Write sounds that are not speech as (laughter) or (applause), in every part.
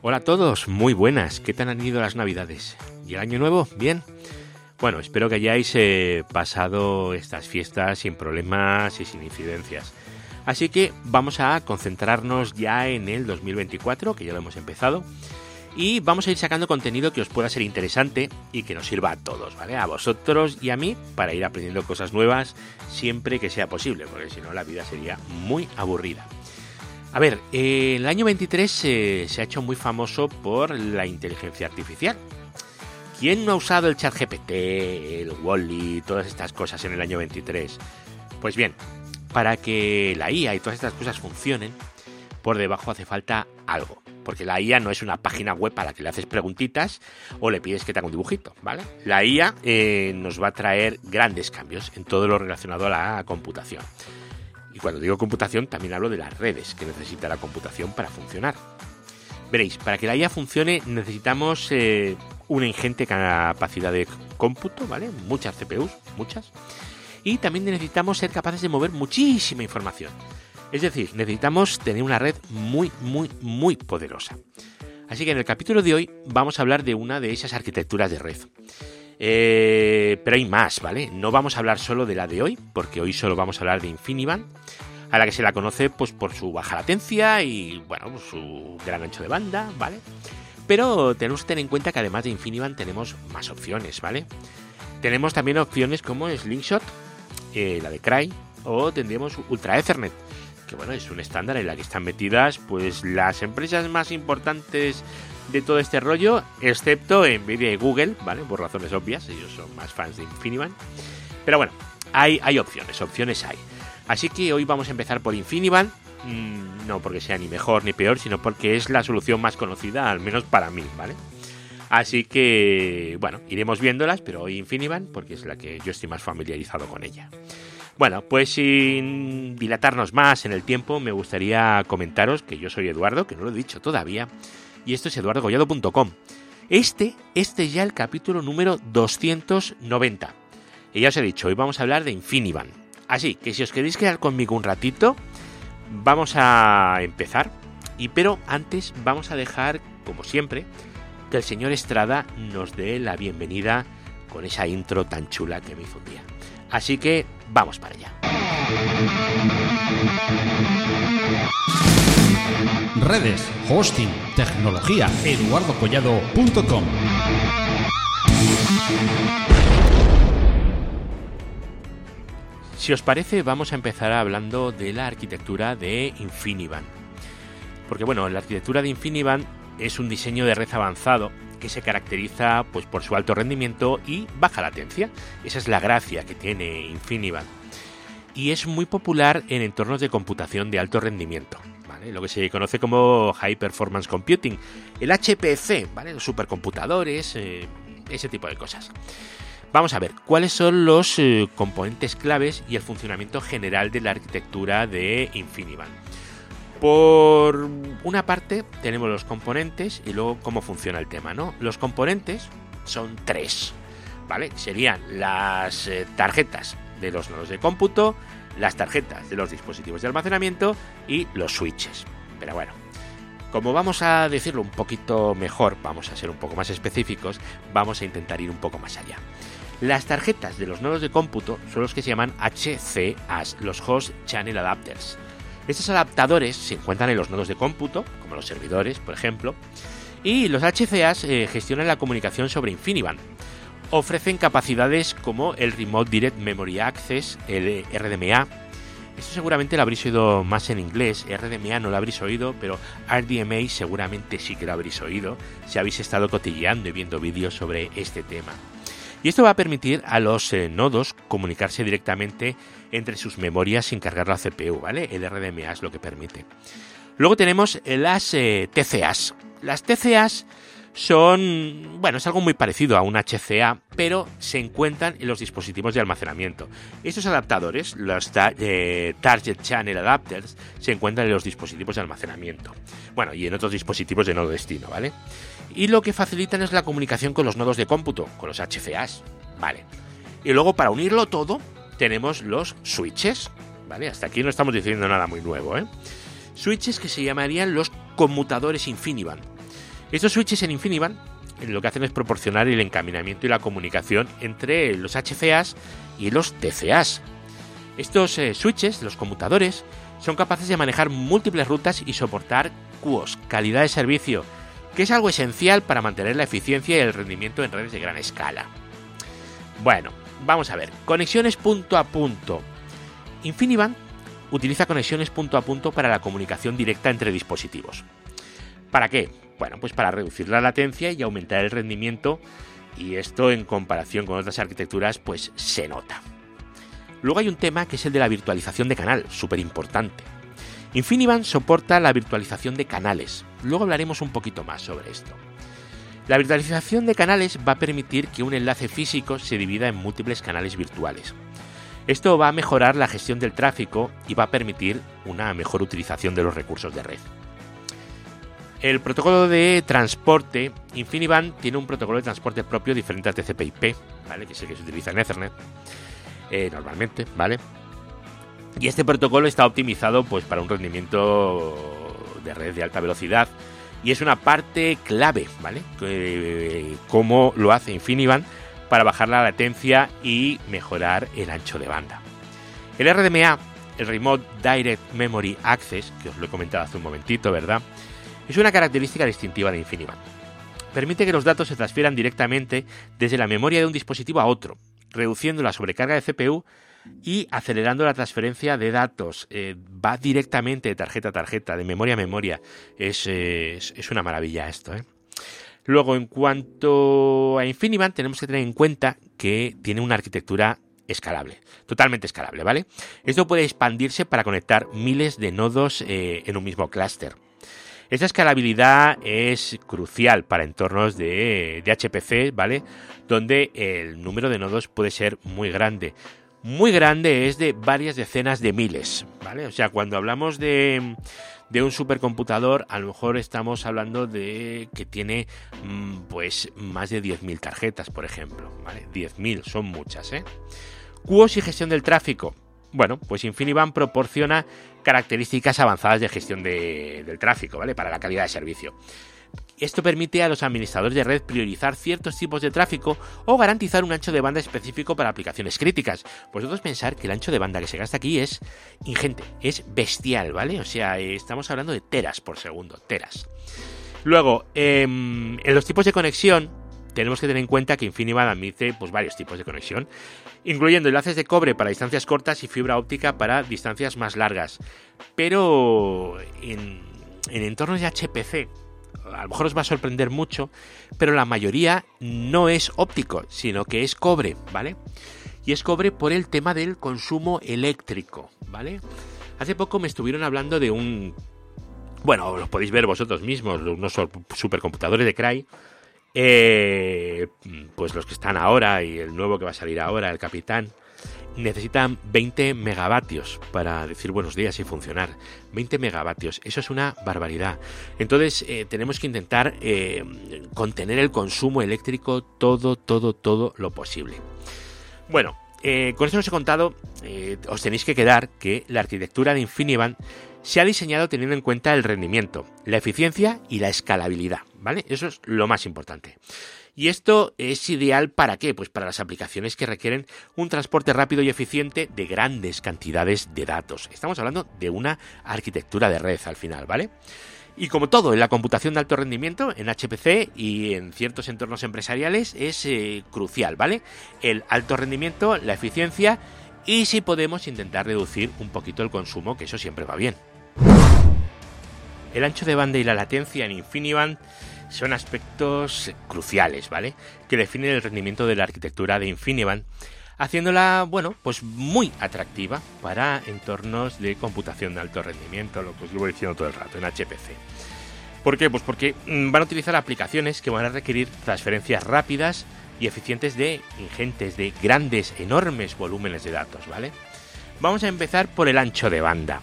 Hola a todos, muy buenas. ¿Qué tal han ido las navidades? ¿Y el año nuevo? ¿Bien? Bueno, espero que hayáis eh, pasado estas fiestas sin problemas y sin incidencias. Así que vamos a concentrarnos ya en el 2024, que ya lo hemos empezado, y vamos a ir sacando contenido que os pueda ser interesante y que nos sirva a todos, ¿vale? A vosotros y a mí para ir aprendiendo cosas nuevas siempre que sea posible, porque si no la vida sería muy aburrida. A ver, el año 23 eh, se ha hecho muy famoso por la inteligencia artificial. ¿Quién no ha usado el chat GPT, el Wally, todas estas cosas en el año 23? Pues bien, para que la IA y todas estas cosas funcionen, por debajo hace falta algo. Porque la IA no es una página web a la que le haces preguntitas o le pides que te haga un dibujito, ¿vale? La IA eh, nos va a traer grandes cambios en todo lo relacionado a la computación. Y cuando digo computación, también hablo de las redes que necesita la computación para funcionar. Veréis, para que la IA funcione necesitamos eh, una ingente capacidad de cómputo, ¿vale? Muchas CPUs, muchas. Y también necesitamos ser capaces de mover muchísima información. Es decir, necesitamos tener una red muy, muy, muy poderosa. Así que en el capítulo de hoy vamos a hablar de una de esas arquitecturas de red. Eh, pero hay más, ¿vale? No vamos a hablar solo de la de hoy, porque hoy solo vamos a hablar de InfiniBand, a la que se la conoce pues, por su baja latencia y, bueno, pues, su gran ancho de banda, ¿vale? Pero tenemos que tener en cuenta que además de InfiniBand tenemos más opciones, ¿vale? Tenemos también opciones como Slingshot, eh, la de Cry, o tendríamos Ultra Ethernet, que bueno, es un estándar en la que están metidas pues las empresas más importantes de todo este rollo, excepto Nvidia y Google, ¿vale? Por razones obvias, ellos son más fans de InfiniBand. Pero bueno, hay, hay opciones, opciones hay. Así que hoy vamos a empezar por InfiniBand, mm, no porque sea ni mejor ni peor, sino porque es la solución más conocida, al menos para mí, ¿vale? Así que, bueno, iremos viéndolas, pero hoy InfiniBand, porque es la que yo estoy más familiarizado con ella. Bueno, pues sin dilatarnos más en el tiempo, me gustaría comentaros que yo soy Eduardo, que no lo he dicho todavía, y esto es eduardogollado.com. Este, este es ya el capítulo número 290. Y ya os he dicho, hoy vamos a hablar de Infiniban. Así que si os queréis quedar conmigo un ratito, vamos a empezar. Y pero antes vamos a dejar, como siempre, que el señor Estrada nos dé la bienvenida con esa intro tan chula que me hizo un día. Así que vamos para allá. Redes, hosting, tecnología, eduardocollado.com. Si os parece, vamos a empezar hablando de la arquitectura de Infiniband. Porque bueno, la arquitectura de Infiniband es un diseño de red avanzado que se caracteriza pues, por su alto rendimiento y baja latencia. Esa es la gracia que tiene Infiniband. Y es muy popular en entornos de computación de alto rendimiento lo que se conoce como High Performance Computing, el HPC, ¿vale? los supercomputadores, eh, ese tipo de cosas. Vamos a ver cuáles son los eh, componentes claves y el funcionamiento general de la arquitectura de Infiniband. Por una parte tenemos los componentes y luego cómo funciona el tema, ¿no? Los componentes son tres, ¿vale? Serían las eh, tarjetas de los nodos de cómputo, las tarjetas de los dispositivos de almacenamiento y los switches. Pero bueno, como vamos a decirlo un poquito mejor, vamos a ser un poco más específicos, vamos a intentar ir un poco más allá. Las tarjetas de los nodos de cómputo son los que se llaman HCAs, los Host Channel Adapters. Estos adaptadores se encuentran en los nodos de cómputo, como los servidores, por ejemplo, y los HCAs eh, gestionan la comunicación sobre InfiniBand, ofrecen capacidades como el Remote Direct Memory Access, el RDMA. Esto seguramente lo habréis oído más en inglés, RDMA no lo habréis oído, pero RDMA seguramente sí que lo habréis oído si habéis estado cotilleando y viendo vídeos sobre este tema. Y esto va a permitir a los eh, nodos comunicarse directamente entre sus memorias sin cargar la CPU, ¿vale? El RDMA es lo que permite. Luego tenemos las eh, TCAs. Las TCAs son, bueno, es algo muy parecido a un HCA, pero se encuentran en los dispositivos de almacenamiento. Estos adaptadores, los eh, Target Channel Adapters, se encuentran en los dispositivos de almacenamiento. Bueno, y en otros dispositivos de nodo destino, ¿vale? Y lo que facilitan es la comunicación con los nodos de cómputo, con los HCAs, ¿vale? Y luego para unirlo todo, tenemos los switches, ¿vale? Hasta aquí no estamos diciendo nada muy nuevo, ¿eh? Switches que se llamarían los conmutadores InfiniBand. Estos switches en InfiniBand lo que hacen es proporcionar el encaminamiento y la comunicación entre los HCAs y los TCAs. Estos eh, switches, los conmutadores, son capaces de manejar múltiples rutas y soportar QoS, calidad de servicio, que es algo esencial para mantener la eficiencia y el rendimiento en redes de gran escala. Bueno, vamos a ver, conexiones punto a punto. InfiniBand utiliza conexiones punto a punto para la comunicación directa entre dispositivos. ¿Para qué? Bueno, pues para reducir la latencia y aumentar el rendimiento y esto en comparación con otras arquitecturas pues se nota. Luego hay un tema que es el de la virtualización de canal, súper importante. InfiniBand soporta la virtualización de canales, luego hablaremos un poquito más sobre esto. La virtualización de canales va a permitir que un enlace físico se divida en múltiples canales virtuales. Esto va a mejorar la gestión del tráfico y va a permitir una mejor utilización de los recursos de red. El protocolo de transporte, InfiniBand tiene un protocolo de transporte propio diferente al TCP/IP, ¿vale? que es el que se utiliza en Ethernet eh, normalmente, ¿vale? Y este protocolo está optimizado pues, para un rendimiento de red de alta velocidad y es una parte clave, ¿vale? Como lo hace InfiniBand para bajar la latencia y mejorar el ancho de banda. El RDMA, el Remote Direct Memory Access, que os lo he comentado hace un momentito, ¿verdad? Es una característica distintiva de InfiniBand. Permite que los datos se transfieran directamente desde la memoria de un dispositivo a otro, reduciendo la sobrecarga de CPU y acelerando la transferencia de datos. Eh, va directamente de tarjeta a tarjeta, de memoria a memoria. Es, es, una maravilla esto. ¿eh? Luego, en cuanto a InfiniBand, tenemos que tener en cuenta que tiene una arquitectura escalable, totalmente escalable, ¿vale? Esto puede expandirse para conectar miles de nodos eh, en un mismo clúster. Esta escalabilidad es crucial para entornos de, HPC, ¿vale? Donde el número de nodos puede ser muy grande. Muy grande es de varias decenas de miles, ¿vale? O sea, cuando hablamos de, de un supercomputador, a lo mejor estamos hablando de que tiene mm, pues más de 10.000 tarjetas, por ejemplo, ¿vale? 10.000, son muchas, ¿eh? QoS y gestión del tráfico. Bueno, pues InfiniBand proporciona características avanzadas de gestión del tráfico, ¿vale? Para la calidad de servicio. Esto permite a los administradores de red priorizar ciertos tipos de tráfico o garantizar un ancho de banda específico para aplicaciones críticas. Vosotros pensar que el ancho de banda que se gasta aquí es ingente, es bestial, ¿vale? O sea, estamos hablando de teras por segundo, teras. Luego, em, en los tipos de conexión, tenemos que tener en cuenta que InfiniBand admite pues, varios tipos de conexión, incluyendo enlaces de cobre para distancias cortas y fibra óptica para distancias más largas. Pero en, entornos de HPC, a lo mejor os va a sorprender mucho, pero la mayoría no es óptico, sino que es cobre, ¿vale? Y es cobre por el tema del consumo eléctrico, ¿vale? Hace poco me estuvieron hablando de un... Bueno, lo podéis ver vosotros mismos, unos supercomputadores de Cray eh, pues los que están ahora y el nuevo que va a salir ahora, el Capitán, necesitan 20 megavatios para decir buenos días y funcionar. 20 megavatios, eso es una barbaridad. Entonces eh, tenemos que intentar eh, contener el consumo eléctrico todo, todo, todo lo posible. Bueno, con eso os he contado, os tenéis que quedar que la arquitectura de InfiniBand se ha diseñado teniendo en cuenta el rendimiento, la eficiencia y la escalabilidad, ¿vale? Eso es lo más importante. Y esto es ideal para qué? Pues para las aplicaciones que requieren un transporte rápido y eficiente de grandes cantidades de datos. Estamos hablando de una arquitectura de red al final, ¿vale? Y como todo en la computación de alto rendimiento, en HPC y en ciertos entornos empresariales es eh, crucial, ¿vale? El alto rendimiento, la eficiencia y si podemos intentar reducir un poquito el consumo, que eso siempre va bien. El ancho de banda y la latencia en InfiniBand son aspectos cruciales, ¿vale? Que definen el rendimiento de la arquitectura de InfiniBand, haciéndola, bueno, pues muy atractiva para entornos de computación de alto rendimiento, lo que os voy diciendo todo el rato, en HPC. ¿Por qué? Pues porque mm, van a utilizar aplicaciones que van a requerir transferencias rápidas y eficientes de ingentes, de grandes, enormes volúmenes de datos, ¿vale? Vamos a empezar por el ancho de banda.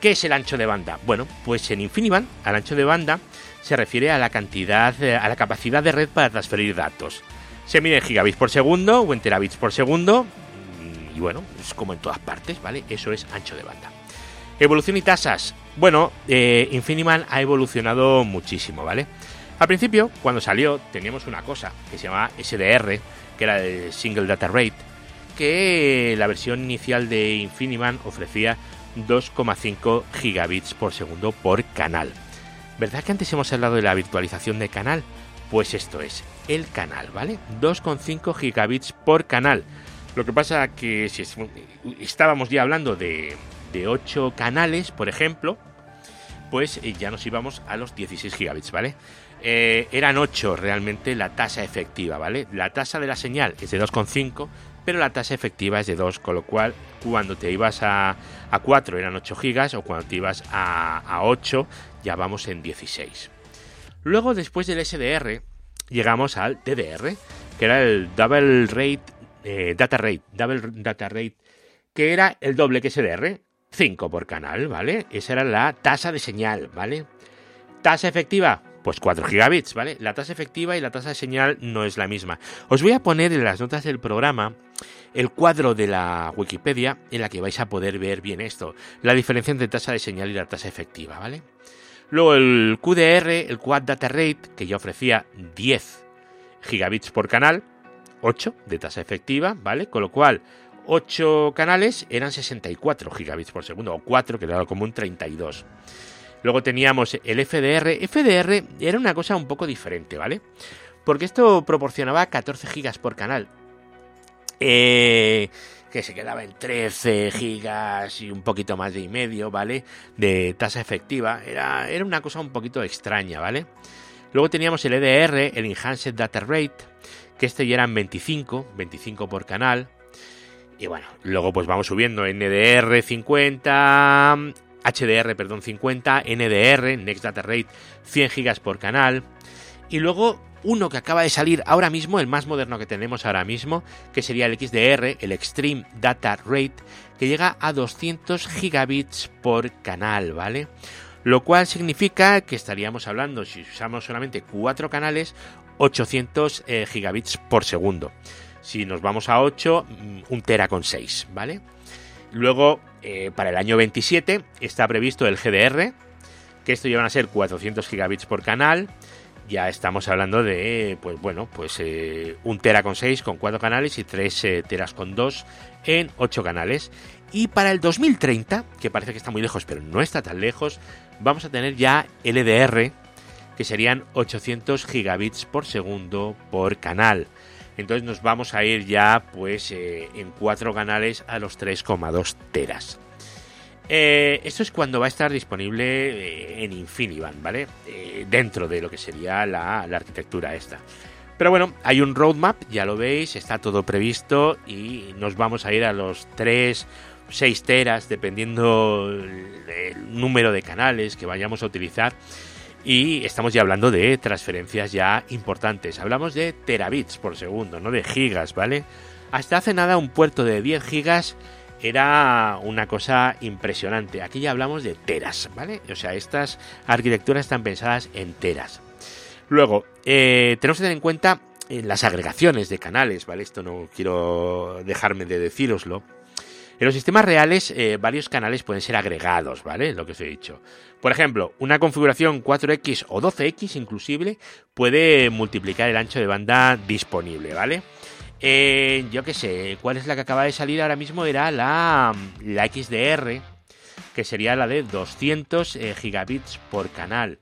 ¿Qué es el ancho de banda? Bueno, pues en InfiniBand, al ancho de banda se refiere a la cantidad, eh, a la capacidad de red para transferir datos. Se mide en gigabits por segundo o en terabits por segundo. y bueno, es como en todas partes, ¿vale? Eso es ancho de banda. Evolución y tasas. Bueno, eh, Infiniman ha evolucionado muchísimo, ¿vale? Al principio, cuando salió, teníamos una cosa que se llamaba SDR, que era el Single Data Rate, que la versión inicial de Infiniman ofrecía 2,5 gigabits por segundo por canal. ¿Verdad que antes hemos hablado de la virtualización de canal? Pues esto es el canal, ¿vale? 2,5 gigabits por canal. Lo que pasa que si estábamos ya hablando de, de 8 canales, por ejemplo, pues eh, ya nos íbamos a los 16 gigabits, ¿vale? Eh, eran 8 realmente la tasa efectiva, ¿vale? La tasa de la señal es de 2,5, pero la tasa efectiva es de 2, con lo cual cuando te ibas a, a 4 eran 8 gigas o cuando te ibas a, a 8 ya vamos en 16. Luego, después del SDR, llegamos al DDR, que era el Double Rate eh, Data Rate, Double Data Rate, que era el doble que SDR, 5 por canal, ¿vale? Esa era la tasa de señal, ¿vale? Tasa efectiva, pues 4 gigabits, ¿vale? La tasa efectiva y la tasa de señal no es la misma. Os voy a poner en las notas del programa el cuadro de la Wikipedia en la que vais a poder ver bien esto, la diferencia entre tasa de señal y la tasa efectiva, ¿vale? Luego el QDR, el Quad Data Rate, que ya ofrecía 10 gigabits por canal, 8 de tasa efectiva, ¿vale? Con lo cual, 8 canales eran 64 gigabits por segundo, o 4, que era como un 32. Luego teníamos el FDR. FDR era una cosa un poco diferente, ¿vale? Porque esto proporcionaba 14 gigas por canal. Eh, que se quedaba en 13 gigas y un poquito más de y medio, ¿vale? De tasa efectiva. Era, era una cosa un poquito extraña, ¿vale? Luego teníamos el EDR, el Enhanced Data Rate, que este ya eran 25, 25 por canal. Y bueno, luego pues vamos subiendo NDR 50, HDR, perdón, 50, NDR, Next Data Rate 100 gigas por canal. Y luego uno que acaba de salir ahora mismo, el más moderno que tenemos ahora mismo, que sería el XDR, el Extreme Data Rate, que llega a 200 gigabits por canal, ¿vale? Lo cual significa que estaríamos hablando, si usamos solamente 4 canales, 800 eh, gigabits por segundo. Si nos vamos a 8, mm, un tera con 6, ¿vale? Luego, eh, para el año 27, está previsto el GDR, que esto llevan a ser 400 gigabits por canal ya estamos hablando de, pues bueno, pues eh, un tera con 6 con 4 canales y 3 eh, teras con 2 en 8 canales. Y para el 2030, que parece que está muy lejos, pero no está tan lejos, vamos a tener ya LDR, que serían 800 gigabits por segundo por canal. Entonces nos vamos a ir ya pues eh, en 4 canales a los 3,2 teras. Eh, esto es cuando va a estar disponible eh, en Infiniband, ¿vale? Eh, dentro de lo que sería la, arquitectura esta. Pero bueno, hay un roadmap, ya lo veis, está todo previsto y nos vamos a ir a los 3, 6 teras, dependiendo el número de canales que vayamos a utilizar. Y estamos ya hablando de transferencias ya importantes. Hablamos de terabits por segundo, no de gigas, ¿vale? Hasta hace nada un puerto de 10 gigas era una cosa impresionante. Aquí ya hablamos de teras, ¿vale? O sea, estas arquitecturas están pensadas en teras. Luego, eh, tenemos que tener en cuenta eh, las agregaciones de canales, ¿vale? Esto no quiero dejarme de deciroslo. En los sistemas reales, eh, varios canales pueden ser agregados, ¿vale? Lo que os he dicho. Por ejemplo, una configuración 4X o 12X inclusive puede multiplicar el ancho de banda disponible, ¿vale? Eh, yo qué sé, ¿cuál es la que acaba de salir ahora mismo? Era la, la XDR, que sería la de 200 eh, gigabits por canal.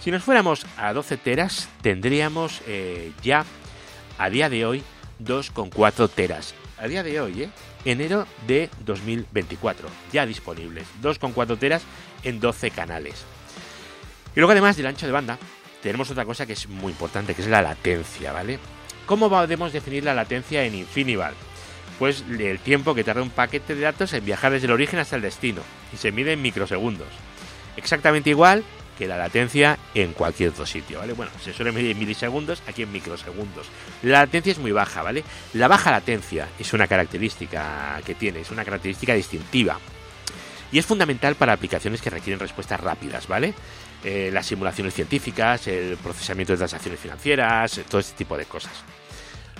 Si nos fuéramos a 12 teras, tendríamos eh, ya, a día de hoy, 2,4 teras. A día de hoy, ¿eh? Enero de 2024, ya disponibles. 2,4 teras en 12 canales. Y luego, además del ancho de banda, tenemos otra cosa que es muy importante, que es la latencia, ¿vale? ¿Cómo podemos definir la latencia en Infinival? Pues el tiempo que tarda un paquete de datos en viajar desde el origen hasta el destino, y se mide en microsegundos. Exactamente igual que la latencia en cualquier otro sitio, ¿vale? Bueno, se suele medir en milisegundos, aquí en microsegundos. La latencia es muy baja, ¿vale? La baja latencia es una característica que tiene, es una característica distintiva. Y es fundamental para aplicaciones que requieren respuestas rápidas, ¿vale? Eh, las simulaciones científicas, el procesamiento de transacciones financieras, todo este tipo de cosas.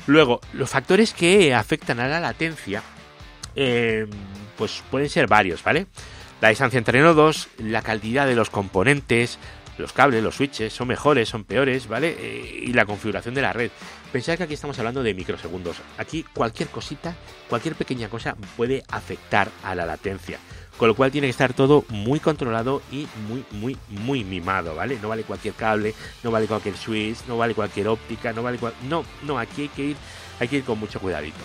Luego, los factores que afectan a la latencia eh, pues pueden ser varios, ¿vale? La distancia entre nodos, la calidad de los componentes, los cables, los switches, son mejores, son peores, ¿vale? Eh, y la configuración de la red. Pensad que aquí estamos hablando de microsegundos. Aquí cualquier cosita, cualquier pequeña cosa puede afectar a la latencia. Con lo cual tiene que estar todo muy controlado y muy, muy, muy mimado, ¿vale? No vale cualquier cable, no vale cualquier switch, no vale cualquier óptica, no vale cual... No, no, aquí hay que ir, hay que ir con mucho cuidadito.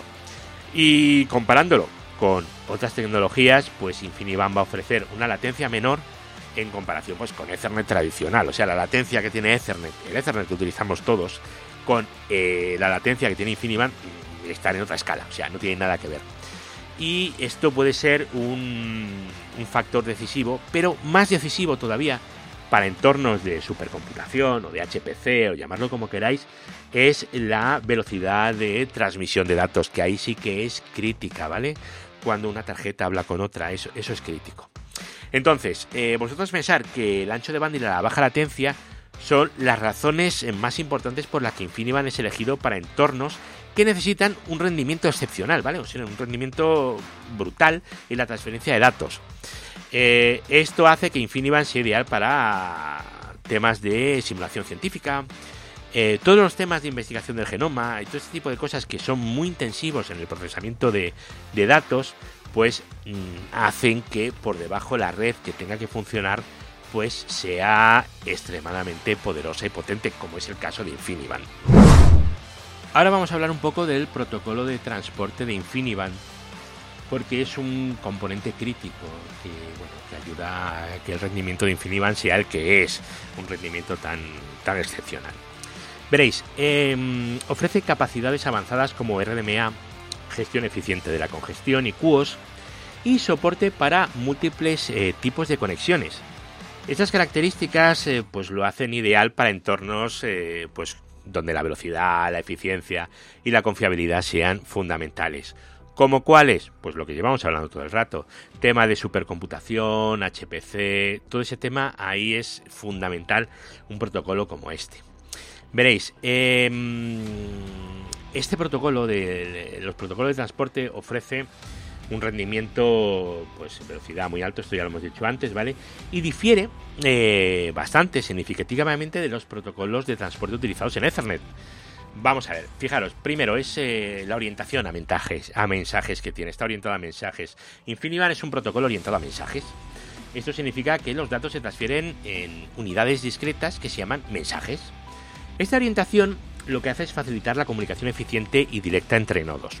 Y comparándolo con otras tecnologías, pues InfiniBand va a ofrecer una latencia menor en comparación pues con Ethernet tradicional. O sea, la latencia que tiene Ethernet, el Ethernet que utilizamos todos, con eh, la latencia que tiene InfiniBand, mm, está en otra escala. O sea, no tiene nada que ver. Y esto puede ser un, factor decisivo, pero más decisivo todavía para entornos de supercomputación o de HPC o llamarlo como queráis, es la velocidad de transmisión de datos, que ahí sí que es crítica, ¿vale? Cuando una tarjeta habla con otra, eso, eso es crítico. Entonces, eh, vosotros pensar que el ancho de banda y la baja latencia son las razones más importantes por las que InfiniBand es elegido para entornos que necesitan un rendimiento excepcional, ¿vale? O sea, un rendimiento brutal en la transferencia de datos. Eh, esto hace que InfiniBand sea ideal para temas de simulación científica, eh, todos los temas de investigación del genoma y todo este tipo de cosas que son muy intensivos en el procesamiento de, datos, pues mm, hacen que por debajo la red que tenga que funcionar pues sea extremadamente poderosa y potente, como es el caso de InfiniBand. Ahora vamos a hablar un poco del protocolo de transporte de InfiniBand porque es un componente crítico que, ayuda a que el rendimiento de InfiniBand sea el que es, un rendimiento tan, tan excepcional. Veréis, em, ofrece capacidades avanzadas como RDMA, gestión eficiente de la congestión y QoS, y soporte para múltiples eh, tipos de conexiones. Estas características eh, pues lo hacen ideal para entornos eh, pues donde la velocidad, la eficiencia y la confiabilidad sean fundamentales ¿Como cuáles? Pues lo que llevamos hablando todo el rato. Tema de supercomputación, HPC, todo ese tema ahí es fundamental un protocolo como este. Veréis, em, este protocolo de, los protocolos de transporte ofrece un rendimiento, pues velocidad muy alto, esto ya lo hemos dicho antes, ¿vale? Y difiere eh, bastante significativamente de los protocolos de transporte utilizados en Ethernet. Vamos a ver, fijaros, primero es eh, la orientación a mensajes, a mensajes que tiene, está orientado a mensajes. InfiniBand es un protocolo orientado a mensajes. Esto significa que los datos se transfieren en unidades discretas que se llaman mensajes. Esta orientación lo que hace es facilitar la comunicación eficiente y directa entre nodos.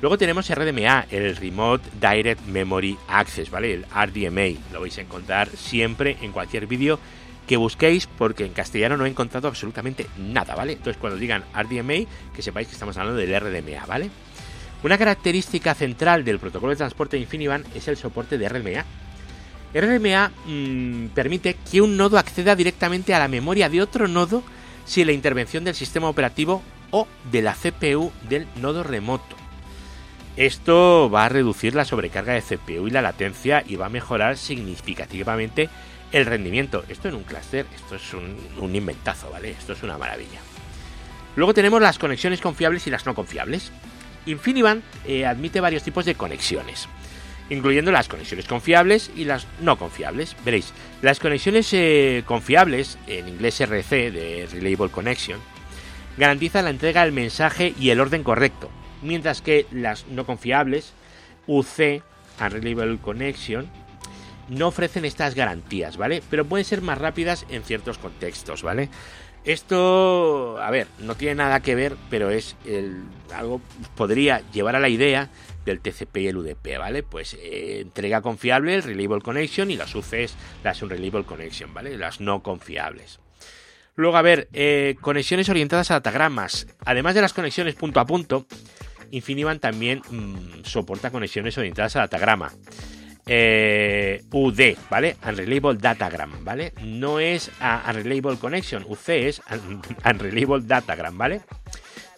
Luego tenemos RDMA, el Remote Direct Memory Access, ¿vale? El RDMA. Lo vais a encontrar siempre en cualquier vídeo que busquéis porque en castellano no he encontrado absolutamente nada, ¿vale? Entonces cuando digan RDMA, que sepáis que estamos hablando del RDMA, ¿vale? Una característica central del protocolo de transporte de InfiniBand es el soporte de RDMA. RDMA mm, permite que un nodo acceda directamente a la memoria de otro nodo sin la intervención del sistema operativo o de la CPU del nodo remoto. Esto va a reducir la sobrecarga de CPU y la latencia y va a mejorar significativamente el rendimiento. Esto en un clúster, esto es un, inventazo, ¿vale? Esto es una maravilla. Luego tenemos las conexiones confiables y las no confiables. InfiniBand eh, admite varios tipos de conexiones, incluyendo las conexiones confiables y las no confiables. Veréis, las conexiones eh, confiables, en inglés RC de Reliable Connection, garantizan la entrega del mensaje y el orden correcto, mientras que las no confiables, UC, Unreliable Connection, no ofrecen estas garantías, ¿vale? Pero pueden ser más rápidas en ciertos contextos, ¿vale? Esto, a ver, no tiene nada que ver, pero es el, algo podría llevar a la idea del TCP y el UDP, ¿vale? Pues eh, entrega confiable, el Reliable Connection y las UCs, las Unreliable Connection, ¿vale? Las no confiables. Luego, a ver, eh, conexiones orientadas a datagramas. Además de las conexiones punto a punto, InfiniBand también mm, soporta conexiones orientadas a datagrama eh, UD, ¿vale? Unreliable Datagram, ¿vale? No es Unreliable Connection, UC es (laughs) Unreliable Datagram, ¿vale?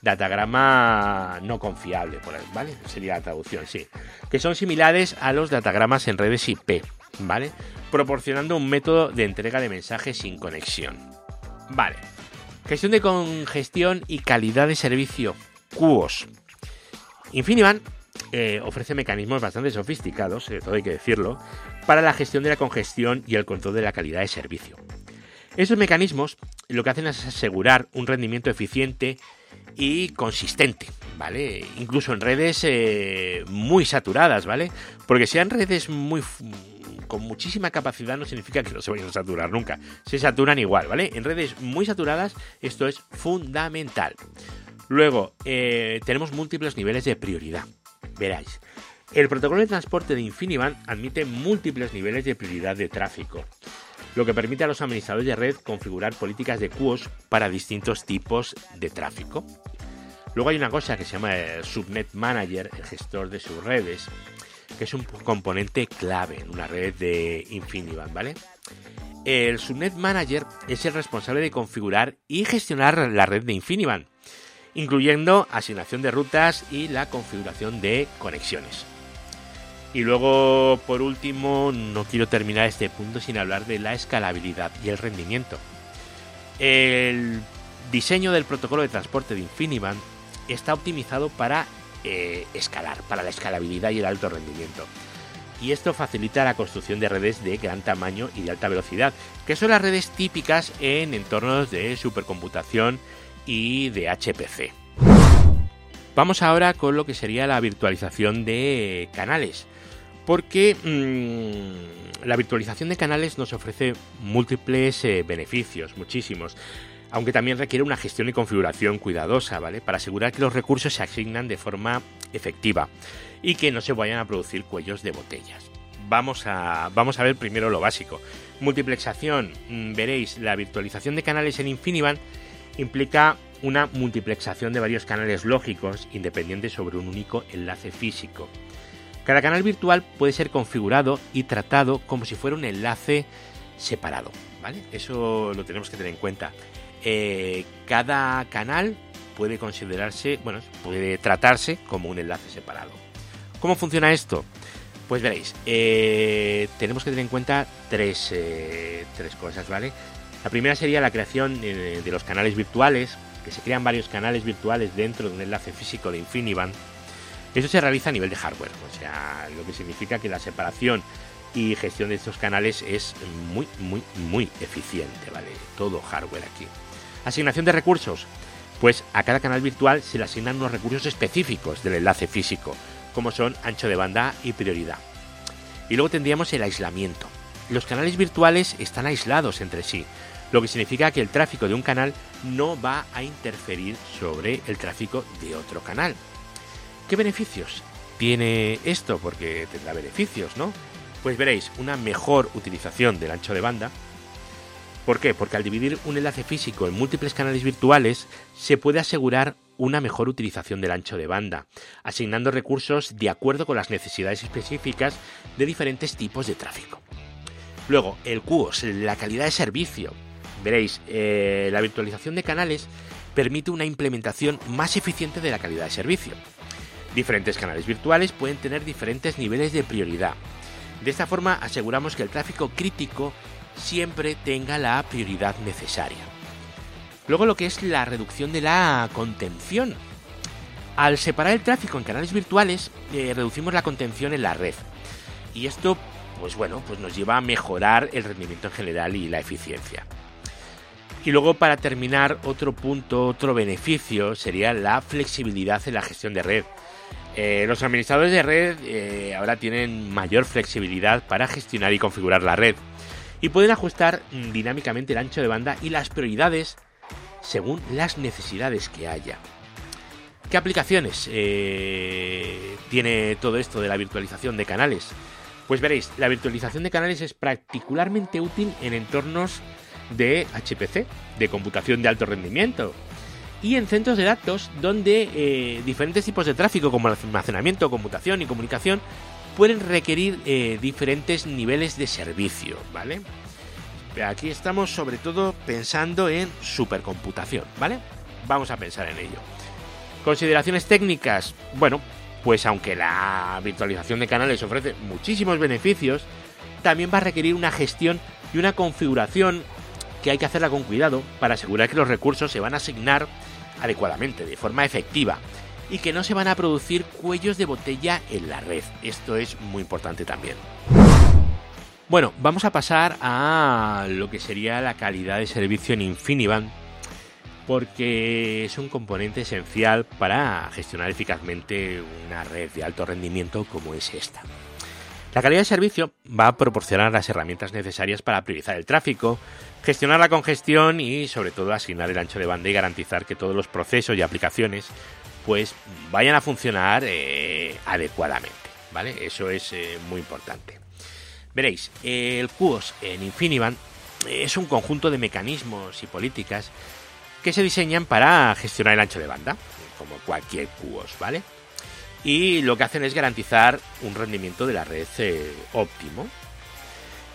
Datagrama no confiable, ¿vale? Sería la traducción, sí. Que son similares a los datagramas en redes IP, ¿vale? Proporcionando un método de entrega de mensajes sin conexión. Vale. Gestión de congestión y calidad de servicio. QoS. InfiniBand eh, ofrece mecanismos bastante sofisticados, eh, todo hay que decirlo, para la gestión de la congestión y el control de la calidad de servicio. Esos mecanismos lo que hacen es asegurar un rendimiento eficiente y consistente, ¿vale? Incluso en redes eh, muy saturadas, ¿vale? Porque sean redes muy con muchísima capacidad no significa que no se vayan a saturar nunca. Se saturan igual, ¿vale? En redes muy saturadas esto es fundamental. Luego, tenemos múltiples niveles de prioridad. Veráis, el protocolo de transporte de InfiniBand admite múltiples niveles de prioridad de tráfico, lo que permite a los administradores de red configurar políticas de QoS para distintos tipos de tráfico. Luego hay una cosa que se llama el Subnet Manager, el gestor de subredes, que es un componente clave en una red de InfiniBand, ¿vale? El Subnet Manager es el responsable de configurar y gestionar la red de InfiniBand incluyendo asignación de rutas y la configuración de conexiones. Y luego, por último, no quiero terminar este punto sin hablar de la escalabilidad y el rendimiento. El diseño del protocolo de transporte de InfiniBand está optimizado para eh, escalar, para la escalabilidad y el alto rendimiento. Y esto facilita la construcción de redes de gran tamaño y de alta velocidad, que son las redes típicas en entornos de supercomputación y de HPC. Vamos ahora con lo que sería la virtualización de canales, porque mm, la virtualización de canales nos ofrece múltiples eh, beneficios, muchísimos, aunque también requiere una gestión y configuración cuidadosa, ¿vale? Para asegurar que los recursos se asignan de forma efectiva y que no se vayan a producir cuellos de botellas. Vamos a, vamos a ver primero lo básico. Multiplexación, mm, veréis, la virtualización de canales en InfiniBand implica una multiplexación de varios canales lógicos independientes sobre un único enlace físico. Cada canal virtual puede ser configurado y tratado como si fuera un enlace separado, ¿vale? Eso lo tenemos que tener en cuenta. Eh, cada canal puede considerarse, bueno, puede tratarse como un enlace separado. ¿Cómo funciona esto? Pues veréis, eh, tenemos que tener en cuenta tres, eh, tres cosas, ¿vale? La primera sería la creación de, los canales virtuales, que se crean varios canales virtuales dentro de un enlace físico de InfiniBand. Eso se realiza a nivel de hardware, o sea, lo que significa que la separación y gestión de estos canales es muy, muy, muy eficiente, ¿vale? Todo hardware aquí. Asignación de recursos. Pues a cada canal virtual se le asignan unos recursos específicos del enlace físico, como son ancho de banda y prioridad. Y luego tendríamos el aislamiento. Los canales virtuales están aislados entre sí, lo que significa que el tráfico de un canal no va a interferir sobre el tráfico de otro canal. ¿Qué beneficios tiene esto? Porque tendrá beneficios, ¿no? Pues veréis, una mejor utilización del ancho de banda. ¿Por qué? Porque al dividir un enlace físico en múltiples canales virtuales, se puede asegurar una mejor utilización del ancho de banda, asignando recursos de acuerdo con las necesidades específicas de diferentes tipos de tráfico. Luego, el QoS, la calidad de servicio, Veréis, eh, la virtualización de canales permite una implementación más eficiente de la calidad de servicio. Diferentes canales virtuales pueden tener diferentes niveles de prioridad. De esta forma aseguramos que el tráfico crítico siempre tenga la prioridad necesaria. Luego lo que es la reducción de la contención. Al separar el tráfico en canales virtuales, eh, reducimos la contención en la red. Y esto, pues bueno, pues nos lleva a mejorar el rendimiento en general y la eficiencia. Y luego para terminar, otro punto, otro beneficio sería la flexibilidad en la gestión de red. Eh, los administradores de red eh, ahora tienen mayor flexibilidad para gestionar y configurar la red y pueden ajustar dinámicamente el ancho de banda y las prioridades según las necesidades que haya. ¿Qué aplicaciones eh, tiene todo esto de la virtualización de canales? Pues veréis, la virtualización de canales es particularmente útil en entornos de HPC, de computación de alto rendimiento, y en centros de datos donde eh, diferentes tipos de tráfico como almacenamiento, computación y comunicación pueden requerir eh, diferentes niveles de servicio, ¿vale? Aquí estamos sobre todo pensando en supercomputación, ¿vale? Vamos a pensar en ello. Consideraciones técnicas. Bueno, pues aunque la virtualización de canales ofrece muchísimos beneficios, también va a requerir una gestión y una configuración que hay que hacerla con cuidado para asegurar que los recursos se van a asignar adecuadamente, de forma efectiva, y que no se van a producir cuellos de botella en la red. Esto es muy importante también. Bueno, vamos a pasar a lo que sería la calidad de servicio en Infiniband, porque es un componente esencial para gestionar eficazmente una red de alto rendimiento como es esta. La calidad de servicio va a proporcionar las herramientas necesarias para priorizar el tráfico, gestionar la congestión y sobre todo asignar el ancho de banda y garantizar que todos los procesos y aplicaciones pues vayan a funcionar eh, adecuadamente, ¿vale? Eso es eh, muy importante. Veréis, el QoS en Infiniband es un conjunto de mecanismos y políticas que se diseñan para gestionar el ancho de banda, como cualquier QoS, ¿vale? Y lo que hacen es garantizar un rendimiento de la red eh, óptimo,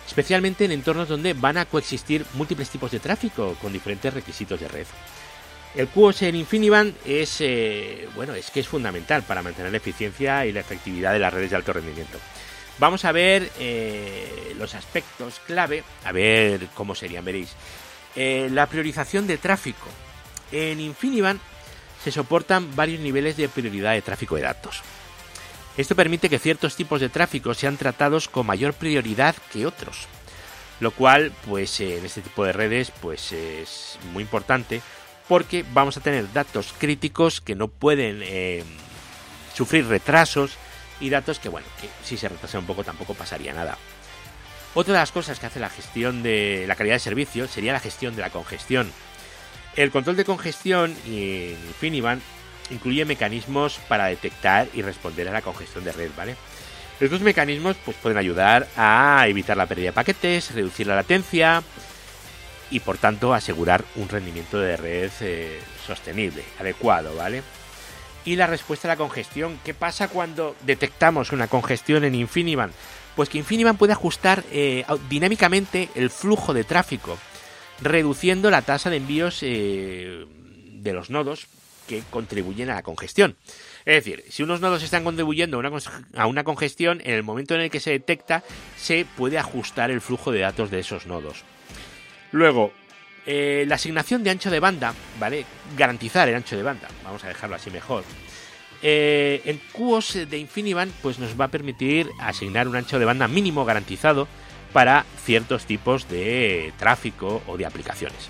especialmente en entornos donde van a coexistir múltiples tipos de tráfico con diferentes requisitos de red. El QoS en Infiniband es, eh, bueno, es que es fundamental para mantener la eficiencia y la efectividad de las redes de alto rendimiento. Vamos a ver eh, los aspectos clave, a ver cómo serían, veréis. la priorización de tráfico. En Infiniband se soportan varios niveles de prioridad de tráfico de datos. Esto permite que ciertos tipos de tráfico sean tratados con mayor prioridad que otros, lo cual, pues en este tipo de redes, pues es muy importante porque vamos a tener datos críticos que no pueden eh, sufrir retrasos y datos que, bueno, que si se retrasa un poco tampoco pasaría nada. Otra de las cosas que hace la gestión de la calidad de servicio sería la gestión de la congestión. El control de congestión en Infiniban incluye mecanismos para detectar y responder a la congestión de red, ¿vale? Estos mecanismos pues, pueden ayudar a evitar la pérdida de paquetes, reducir la latencia y por tanto asegurar un rendimiento de red eh, sostenible, adecuado, ¿vale? Y la respuesta a la congestión, ¿qué pasa cuando detectamos una congestión en Infiniban? Pues que Infiniban puede ajustar eh, dinámicamente el flujo de tráfico reduciendo la tasa de envíos eh, de los nodos que contribuyen a la congestión. Es decir, si unos nodos están contribuyendo a una, congestión, en el momento en el que se detecta, se puede ajustar el flujo de datos de esos nodos. Luego, eh, la asignación de ancho de banda, ¿vale? Garantizar el ancho de banda, vamos a dejarlo así mejor. Eh, en QoS de Infiniband, pues nos va a permitir asignar un ancho de banda mínimo garantizado para ciertos tipos de tráfico o de aplicaciones.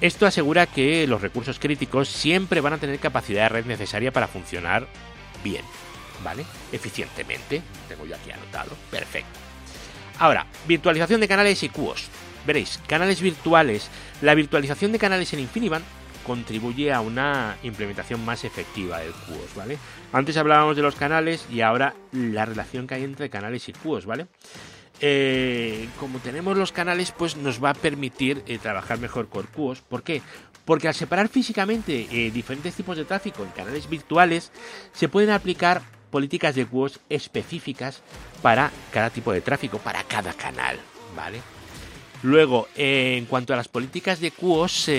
Esto asegura que los recursos críticos siempre van a tener capacidad de red necesaria para funcionar bien, ¿vale? Eficientemente. Tengo yo aquí anotado. Perfecto. Ahora, virtualización de canales y QoS. Veréis, canales virtuales. La virtualización de canales en Infiniband contribuye a una implementación más efectiva del QoS, ¿vale? Antes hablábamos de los canales y ahora la relación que hay entre canales y QoS, ¿vale? Eh, como tenemos los canales, pues nos va a permitir eh, trabajar mejor con QoS. ¿Por qué? Porque al separar físicamente eh, diferentes tipos de tráfico en canales virtuales, se pueden aplicar políticas de QoS específicas para cada tipo de tráfico, para cada canal, ¿vale? Luego, en cuanto a las políticas de QoS,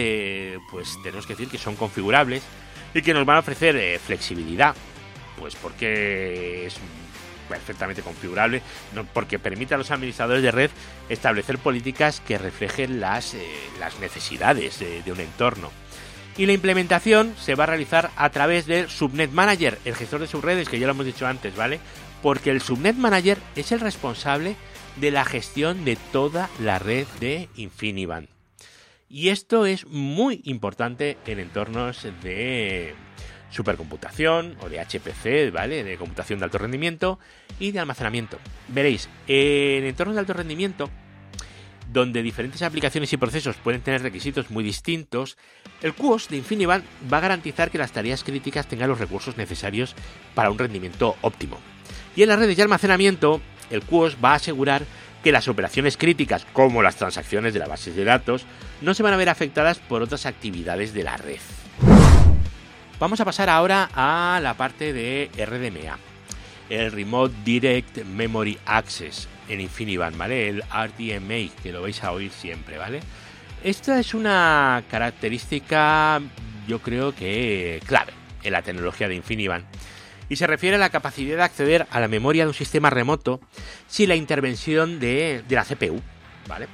pues tenemos que decir que son configurables y que nos van a ofrecer flexibilidad, pues porque es perfectamente configurable porque permite a los administradores de red establecer políticas que reflejen las, eh, las necesidades de, un entorno. Y la implementación se va a realizar a través del Subnet Manager, el gestor de subredes, que ya lo hemos dicho antes, ¿vale? Porque el Subnet Manager es el responsable de la gestión de toda la red de Infiniband. Y esto es muy importante en entornos de supercomputación o de HPC, ¿vale? De computación de alto rendimiento y de almacenamiento. Veréis, en entornos de alto rendimiento, donde diferentes aplicaciones y procesos pueden tener requisitos muy distintos, el QoS de Infiniband va a garantizar que las tareas críticas tengan los recursos necesarios para un rendimiento óptimo. Y en las redes de almacenamiento, el QoS va a asegurar que las operaciones críticas, como las transacciones de la base de datos, no se van a ver afectadas por otras actividades de la red. Vamos a pasar ahora a la parte de RDMA, el Remote Direct Memory Access en Infiniband, ¿vale? El RDMA, que lo vais a oír siempre, ¿vale? Esta es una característica, yo creo que clave en la tecnología de Infiniband y se refiere a la capacidad de acceder a la memoria de un sistema remoto sin la intervención de, de la CPU, ¿vale?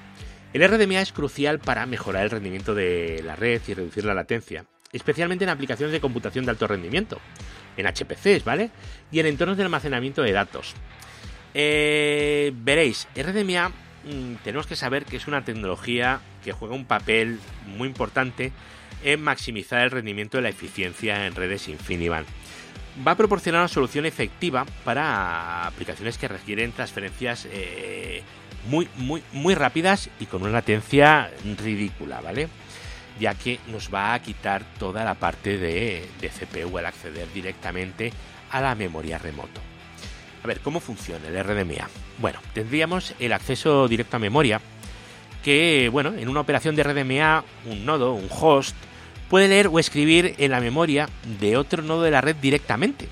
El RDMA es crucial para mejorar el rendimiento de la red y reducir la latencia especialmente en aplicaciones de computación de alto rendimiento, en HPCs, ¿vale? Y en entornos de almacenamiento de datos. Eh, veréis, RDMA mm, tenemos que saber que es una tecnología que juega un papel muy importante en maximizar el rendimiento de la eficiencia en redes InfiniBand. Va a proporcionar una solución efectiva para aplicaciones que requieren transferencias eh, muy, muy, muy rápidas y con una latencia ridícula, ¿vale? Ya que nos va a quitar toda la parte de, CPU al acceder directamente a la memoria remoto. A ver, ¿cómo funciona el RDMA? Bueno, tendríamos el acceso directo a memoria, que, bueno, en una operación de RDMA, un nodo, un host, puede leer o escribir en la memoria de otro nodo de la red directamente.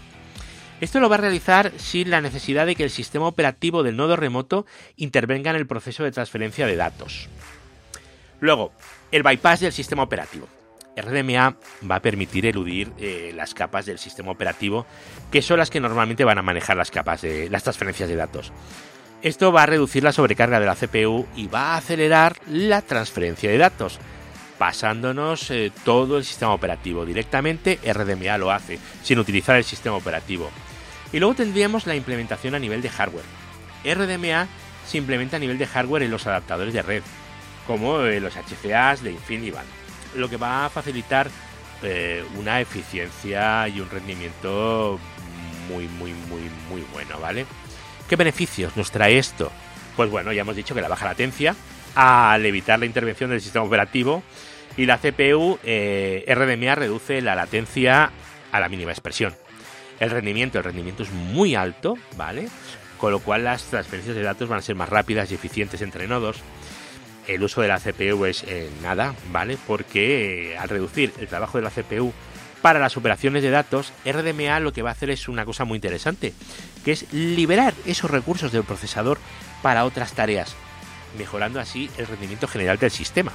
Esto lo va a realizar sin la necesidad de que el sistema operativo del nodo remoto intervenga en el proceso de transferencia de datos. Luego, el bypass del sistema operativo. RDMA va a permitir eludir eh, las capas del sistema operativo, que son las que normalmente van a manejar las capas de las transferencias de datos. Esto va a reducir la sobrecarga de la CPU y va a acelerar la transferencia de datos, pasándonos eh, todo el sistema operativo. Directamente RDMA lo hace, sin utilizar el sistema operativo. Y luego tendríamos la implementación a nivel de hardware. RDMA se implementa a nivel de hardware en los adaptadores de red, como en los HCAs de InfiniBand, lo que va a facilitar eh, una eficiencia y un rendimiento muy, muy, muy, muy bueno, ¿vale? ¿Qué beneficios nos trae esto? Pues bueno, ya hemos dicho que la baja latencia, al evitar la intervención del sistema operativo, y la CPU eh, RDMA reduce la latencia a la mínima expresión. El rendimiento, el rendimiento es muy alto, ¿vale? Con lo cual las transferencias de datos van a ser más rápidas y eficientes entre nodos. El uso de la CPU es eh, nada, ¿vale? Porque eh, al reducir el trabajo de la CPU para las operaciones de datos, RDMA lo que va a hacer es una cosa muy interesante, que es liberar esos recursos del procesador para otras tareas, mejorando así el rendimiento general del sistema.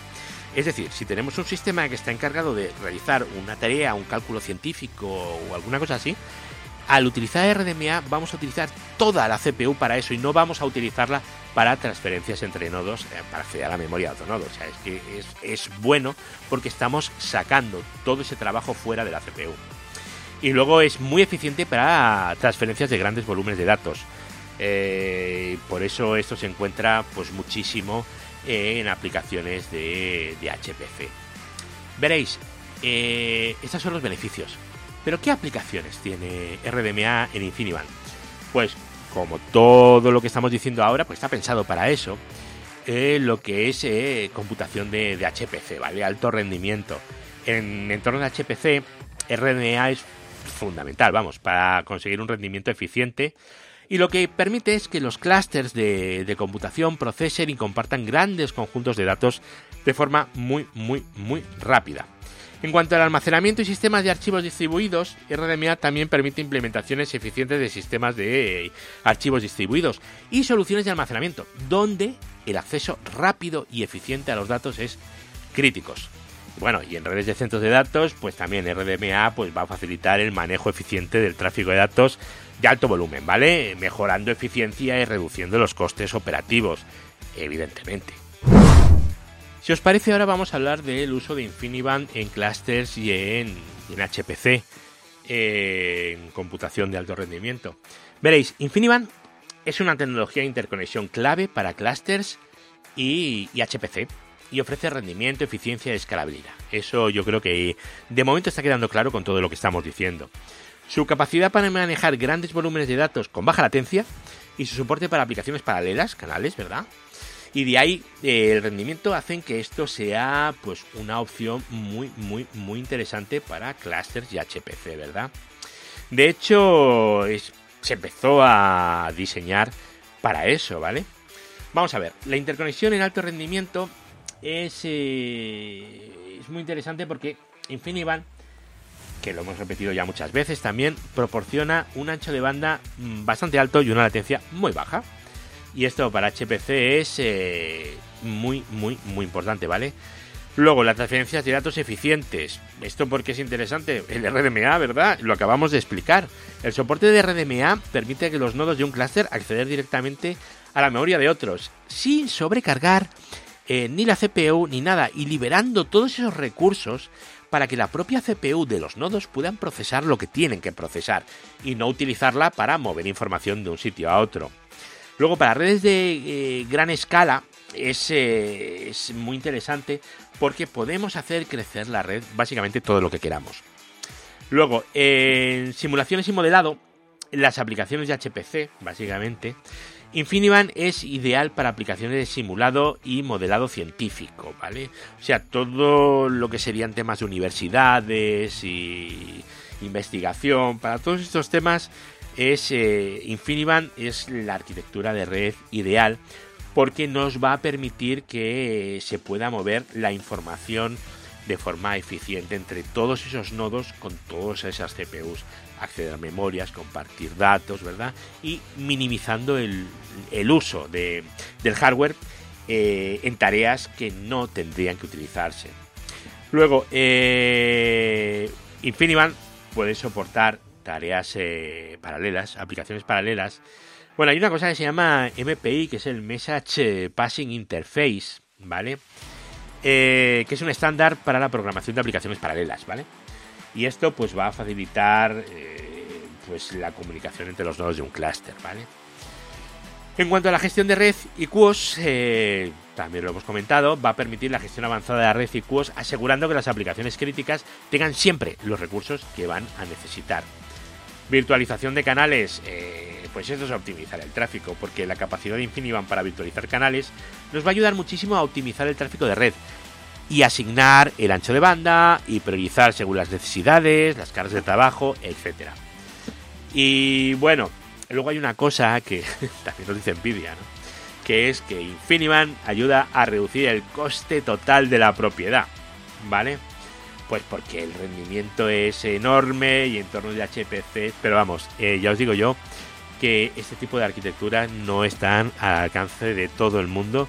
Es decir, si tenemos un sistema que está encargado de realizar una tarea, un cálculo científico o alguna cosa así, al utilizar RDMA vamos a utilizar toda la CPU para eso y no vamos a utilizarla para transferencias entre nodos eh, para acceder a la memoria de otro nodo. O sea, es que es, bueno porque estamos sacando todo ese trabajo fuera de la CPU. Y luego es muy eficiente para transferencias de grandes volúmenes de datos. Eh, por eso esto se encuentra pues muchísimo en aplicaciones de, HPC. Veréis, eh, estos son los beneficios. Pero ¿qué aplicaciones tiene RDMA en InfiniBand? Pues como todo lo que estamos diciendo ahora, pues está pensado para eso. Eh, lo que es eh, computación de, de, HPC, ¿vale? Alto rendimiento. En entornos de HPC, RDMA es fundamental, vamos, para conseguir un rendimiento eficiente y lo que permite es que los clústeres de, computación procesen y compartan grandes conjuntos de datos de forma muy, muy, muy rápida. En cuanto al almacenamiento y sistemas de archivos distribuidos, RDMA también permite implementaciones eficientes de sistemas de archivos distribuidos y soluciones de almacenamiento, donde el acceso rápido y eficiente a los datos es crítico. Bueno, y en redes de centros de datos, pues también RDMA pues, va a facilitar el manejo eficiente del tráfico de datos de alto volumen, ¿vale? Mejorando eficiencia y reduciendo los costes operativos, evidentemente. Si os parece, ahora vamos a hablar del uso de InfiniBand en clusters y en, HPC, en computación de alto rendimiento. Veréis, InfiniBand es una tecnología de interconexión clave para clusters y, y HPC y ofrece rendimiento, eficiencia y escalabilidad. Eso yo creo que de momento está quedando claro con todo lo que estamos diciendo su capacidad para manejar grandes volúmenes de datos con baja latencia y su soporte para aplicaciones paralelas, canales, ¿verdad? Y de ahí eh, el rendimiento hacen que esto sea pues una opción muy muy muy interesante para clusters y HPC, ¿verdad? De hecho, se empezó a diseñar para eso, ¿vale? Vamos a ver, la interconexión en alto rendimiento es, eh, es muy interesante porque InfiniBand que lo hemos repetido ya muchas veces también, proporciona un ancho de banda mm, bastante alto y una latencia muy baja. Y esto para HPC es eh, muy, muy, muy importante, ¿vale? Luego, las transferencias de datos eficientes. ¿Esto porque es interesante? El RDMA, ¿verdad? Lo acabamos de explicar. El soporte de RDMA permite que los nodos de un clúster acceder directamente a la memoria de otros, sin sobrecargar eh, ni la CPU ni nada, y liberando todos esos recursos para que la propia CPU de los nodos puedan procesar lo que tienen que procesar y no utilizarla para mover información de un sitio a otro. Luego, para redes de eh, gran escala es, eh, es muy interesante porque podemos hacer crecer la red básicamente todo lo que queramos. Luego, en simulaciones y modelado, las aplicaciones de HPC, básicamente, Infinivan es ideal para aplicaciones de simulado y modelado científico, ¿vale? O sea, todo lo que serían temas de universidades y investigación, para todos estos temas es eh, Infinivan es la arquitectura de red ideal porque nos va a permitir que se pueda mover la información de forma eficiente entre todos esos nodos con todas esas CPUs, acceder a memorias, compartir datos, ¿verdad? Y minimizando el, uso del hardware eh, en tareas que no tendrían que utilizarse. Luego, eh, Infinivan puede soportar tareas eh, paralelas, aplicaciones paralelas. Bueno, hay una cosa que se llama MPI, que es el Message Passing Interface, ¿vale? Eh, que es un estándar para la programación de aplicaciones paralelas, ¿vale? Y esto pues va a facilitar eh, pues la comunicación entre los nodos de un clúster, ¿vale? En cuanto a la gestión de red y QoS, eh, también lo hemos comentado, va a permitir la gestión avanzada de la red y QoS asegurando que las aplicaciones críticas tengan siempre los recursos que van a necesitar. Virtualización de canales, pues esto es optimizar el tráfico, porque la capacidad de InfiniBand para virtualizar canales nos va a ayudar muchísimo a optimizar el tráfico de red y asignar el ancho de banda y priorizar según las necesidades, las cargas de trabajo, etc. Y bueno, luego hay una cosa que (laughs) también nos dice Nvidia, ¿no? que es que InfiniBand ayuda a reducir el coste total de la propiedad, ¿vale? Pues porque el rendimiento es enorme y en torno de HPC, pero vamos, eh, ya os digo yo que este tipo de arquitecturas no están al alcance de todo el mundo,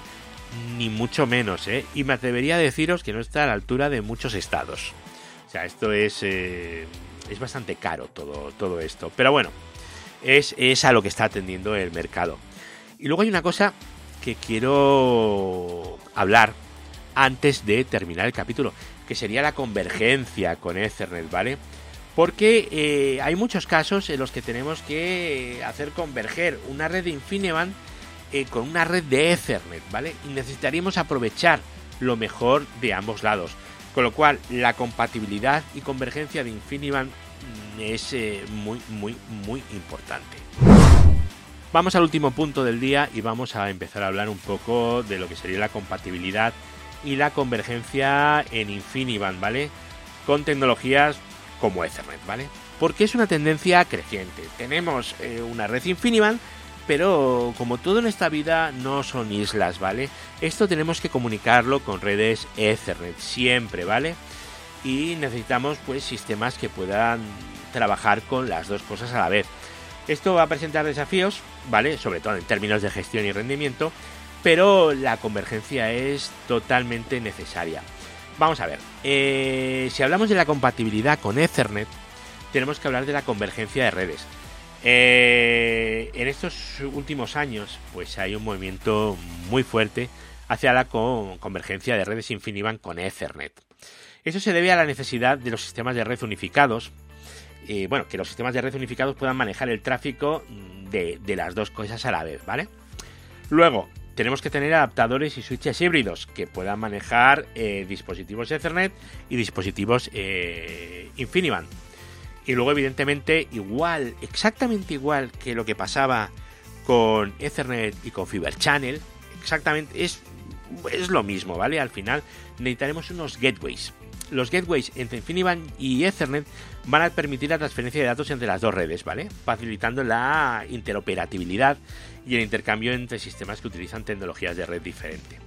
ni mucho menos, ¿eh? Y me atrevería a deciros que no está a la altura de muchos estados. O sea, esto es, eh, es bastante caro todo, todo esto. Pero bueno, es, es a lo que está atendiendo el mercado. Y luego hay una cosa que quiero hablar antes de terminar el capítulo, que sería la convergencia con Ethernet, ¿vale? porque eh, hay muchos casos en los que tenemos que hacer converger una red de InfiniBand eh, con una red de Ethernet, ¿vale? Y necesitaríamos aprovechar lo mejor de ambos lados. Con lo cual, la compatibilidad y convergencia de InfiniBand mm, es eh, muy, muy, muy importante. Vamos al último punto del día y vamos a empezar a hablar un poco de lo que sería la compatibilidad y la convergencia en InfiniBand, ¿vale? Con tecnologías como Ethernet, ¿vale? Porque es una tendencia creciente. Tenemos eh, una red InfiniBand, pero como todo en esta vida no son islas, ¿vale? Esto tenemos que comunicarlo con redes Ethernet siempre, ¿vale? Y necesitamos pues sistemas que puedan trabajar con las dos cosas a la vez. Esto va a presentar desafíos, ¿vale? Sobre todo en términos de gestión y rendimiento, pero la convergencia es totalmente necesaria. Vamos a ver, eh, si hablamos de la compatibilidad con Ethernet, tenemos que hablar de la convergencia de redes. Eh, en estos últimos años, pues hay un movimiento muy fuerte hacia la convergencia de redes InfiniBand con Ethernet. Eso se debe a la necesidad de los sistemas de red unificados. bueno, que los sistemas de red unificados puedan manejar el tráfico de, de las dos cosas a la vez, ¿vale? Luego, tenemos que tener adaptadores y switches híbridos que puedan manejar eh, dispositivos Ethernet y dispositivos eh, InfiniBand. Y luego, evidentemente, igual, exactamente igual que lo que pasaba con Ethernet y con Fiber Channel, exactamente es, es lo mismo, ¿vale? Al final necesitaremos unos gateways. Los gateways entre InfiniBand y Ethernet van a permitir la transferencia de datos entre las dos redes, ¿vale? Facilitando la interoperabilidad y el intercambio entre sistemas que utilizan tecnologías de red diferente.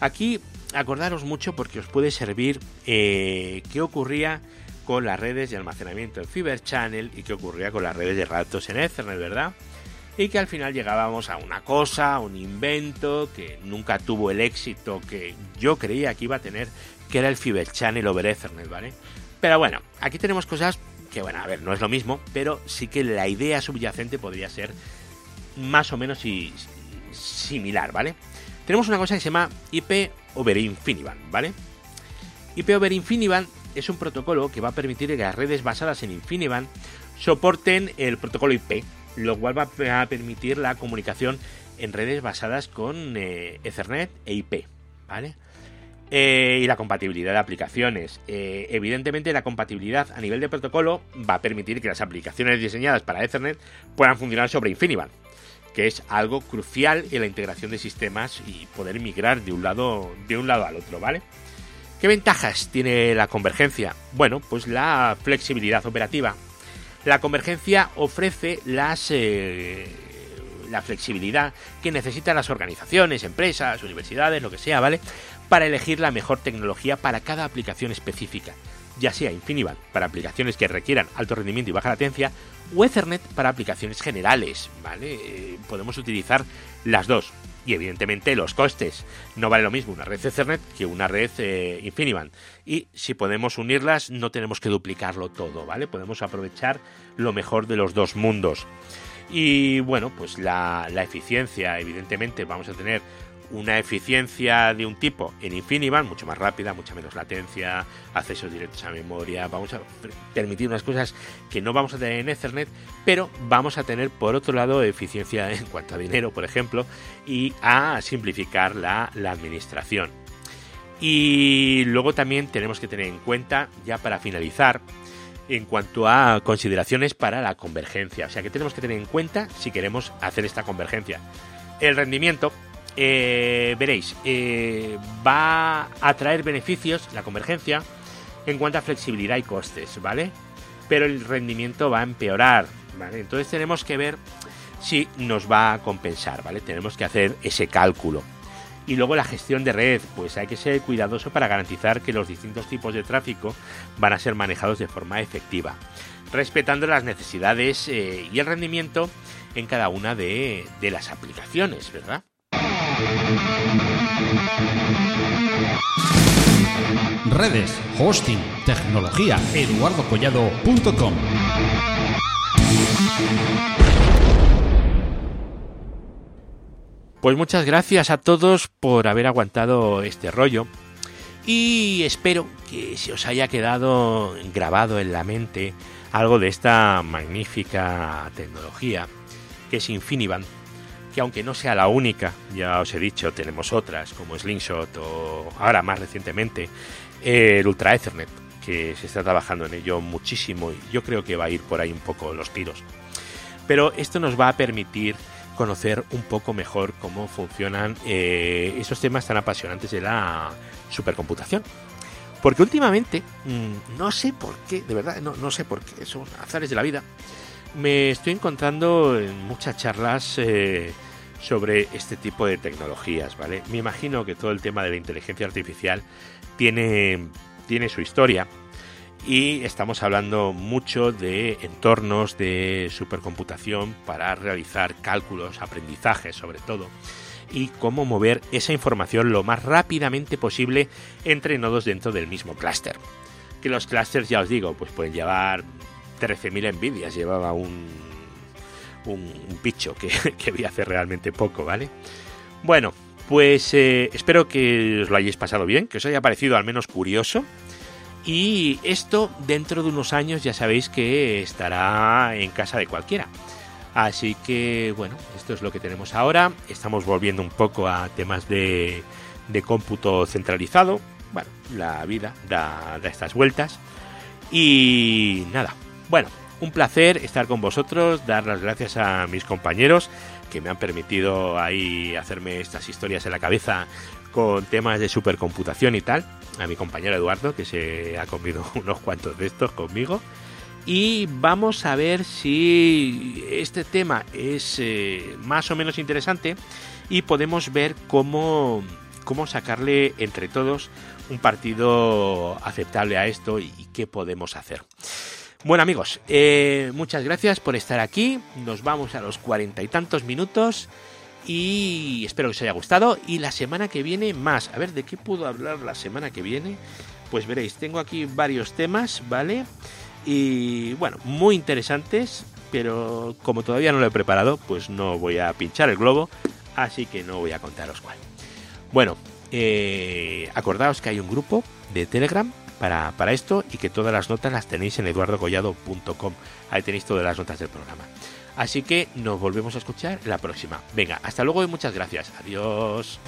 Aquí acordaros mucho porque os puede servir eh, qué ocurría con las redes de almacenamiento en Fiber Channel y qué ocurría con las redes de datos en Ethernet, ¿verdad? Y que al final llegábamos a una cosa, un invento que nunca tuvo el éxito que yo creía que iba a tener, que era el Fiber Channel over Ethernet, ¿vale? Pero bueno, aquí tenemos cosas que, bueno, a ver, no es lo mismo, pero sí que la idea subyacente podría ser más o menos y, similar, ¿vale? Tenemos una cosa que se llama IP over InfiniBand, ¿vale? IP over InfiniBand es un protocolo que va a permitir que las redes basadas en InfiniBand soporten el protocolo IP, lo cual va a permitir la comunicación en redes basadas con eh, Ethernet e IP, ¿vale? Eh, y la compatibilidad de aplicaciones. Eh, evidentemente la compatibilidad a nivel de protocolo va a permitir que las aplicaciones diseñadas para Ethernet puedan funcionar sobre InfiniBand, que es algo crucial en la integración de sistemas y poder migrar de un lado, de un lado al otro, ¿vale? ¿Qué ventajas tiene la convergencia? Bueno, pues la flexibilidad operativa. La convergencia ofrece las eh, la flexibilidad que necesitan las organizaciones, empresas, universidades, lo que sea, ¿vale? para elegir la mejor tecnología para cada aplicación específica, ya sea InfiniBand para aplicaciones que requieran alto rendimiento y baja latencia, o Ethernet para aplicaciones generales, ¿vale? Eh, podemos utilizar las dos. Y evidentemente los costes. No vale lo mismo una red Ethernet que una red eh, InfiniBand. Y si podemos unirlas, no tenemos que duplicarlo todo, ¿vale? Podemos aprovechar lo mejor de los dos mundos. Y bueno, pues la, la eficiencia, evidentemente, vamos a tener una eficiencia de un tipo en InfiniBand mucho más rápida, mucha menos latencia, accesos directos a memoria, vamos a permitir unas cosas que no vamos a tener en Ethernet, pero vamos a tener por otro lado eficiencia (laughs) en cuanto a dinero, por ejemplo, y a simplificar la, la administración. Y luego también tenemos que tener en cuenta, ya para finalizar, en cuanto a consideraciones para la convergencia. O sea que tenemos que tener en cuenta si queremos hacer esta convergencia. El rendimiento, eh, veréis, eh, va a traer beneficios, la convergencia, en cuanto a flexibilidad y costes, ¿vale? Pero el rendimiento va a empeorar, ¿vale? Entonces tenemos que ver si nos va a compensar, ¿vale? Tenemos que hacer ese cálculo. Y luego la gestión de red, pues hay que ser cuidadoso para garantizar que los distintos tipos de tráfico van a ser manejados de forma efectiva, respetando las necesidades eh, y el rendimiento en cada una de las aplicaciones, ¿verdad? Redes, hosting, tecnología, eduardocollado.com. Pues muchas gracias a todos por haber aguantado este rollo y espero que se os haya quedado grabado en la mente algo de esta magnífica tecnología que es Infiniband que aunque no sea la única, ya os he dicho, tenemos otras como Slingshot o ahora más recientemente el Ultra Ethernet, que se está trabajando en ello muchísimo y yo creo que va a ir por ahí un poco los tiros. Pero esto nos va a permitir conocer un poco mejor cómo funcionan eh, esos temas tan apasionantes de la supercomputación. Porque últimamente, mm, no sé por qué, de verdad, no, no sé por qué, son azares de la vida, me estoy encontrando en muchas charlas eh, sobre este tipo de tecnologías, ¿vale? Me imagino que todo el tema de la inteligencia artificial tiene, tiene su historia y estamos hablando mucho de entornos de supercomputación para realizar cálculos, aprendizajes sobre todo, y cómo mover esa información lo más rápidamente posible entre nodos dentro del mismo clúster. Que los clústeres, ya os digo, pues pueden llevar 13.000 envidias llevaba un, un, bicho que, (laughs) que vi hace realmente poco, ¿vale? Bueno, pues eh, espero que os lo hayáis pasado bien, que os haya parecido al menos curioso. Y esto dentro de unos años ya sabéis que estará en casa de cualquiera. Así que bueno, esto es lo que tenemos ahora. Estamos volviendo un poco a temas de, de cómputo centralizado. Bueno, la vida da, da estas vueltas. Y nada, bueno, un placer estar con vosotros, dar las gracias a mis compañeros que me han permitido ahí hacerme estas historias en la cabeza con temas de supercomputación y tal. A mi compañero Eduardo, que se ha comido (laughs) unos cuantos de estos conmigo. Y vamos a ver si este tema es eh, más o menos interesante y podemos ver cómo, cómo sacarle entre todos un partido aceptable a esto y qué podemos hacer. Bueno amigos, eh, muchas gracias por estar aquí. Nos vamos a los cuarenta y tantos minutos y espero que os haya gustado. Y la semana que viene más. A ver, ¿de qué puedo hablar la semana que viene? Pues veréis, tengo aquí varios temas, ¿vale? Y bueno, muy interesantes, pero como todavía no lo he preparado, pues no voy a pinchar el globo, así que no voy a contaros cuál. Bueno, eh, acordaos que hay un grupo de Telegram para, para esto y que todas las notas las tenéis en eduardocollado.com. Ahí tenéis todas las notas del programa. Así que nos volvemos a escuchar la próxima. Venga, hasta luego y muchas gracias. Adiós.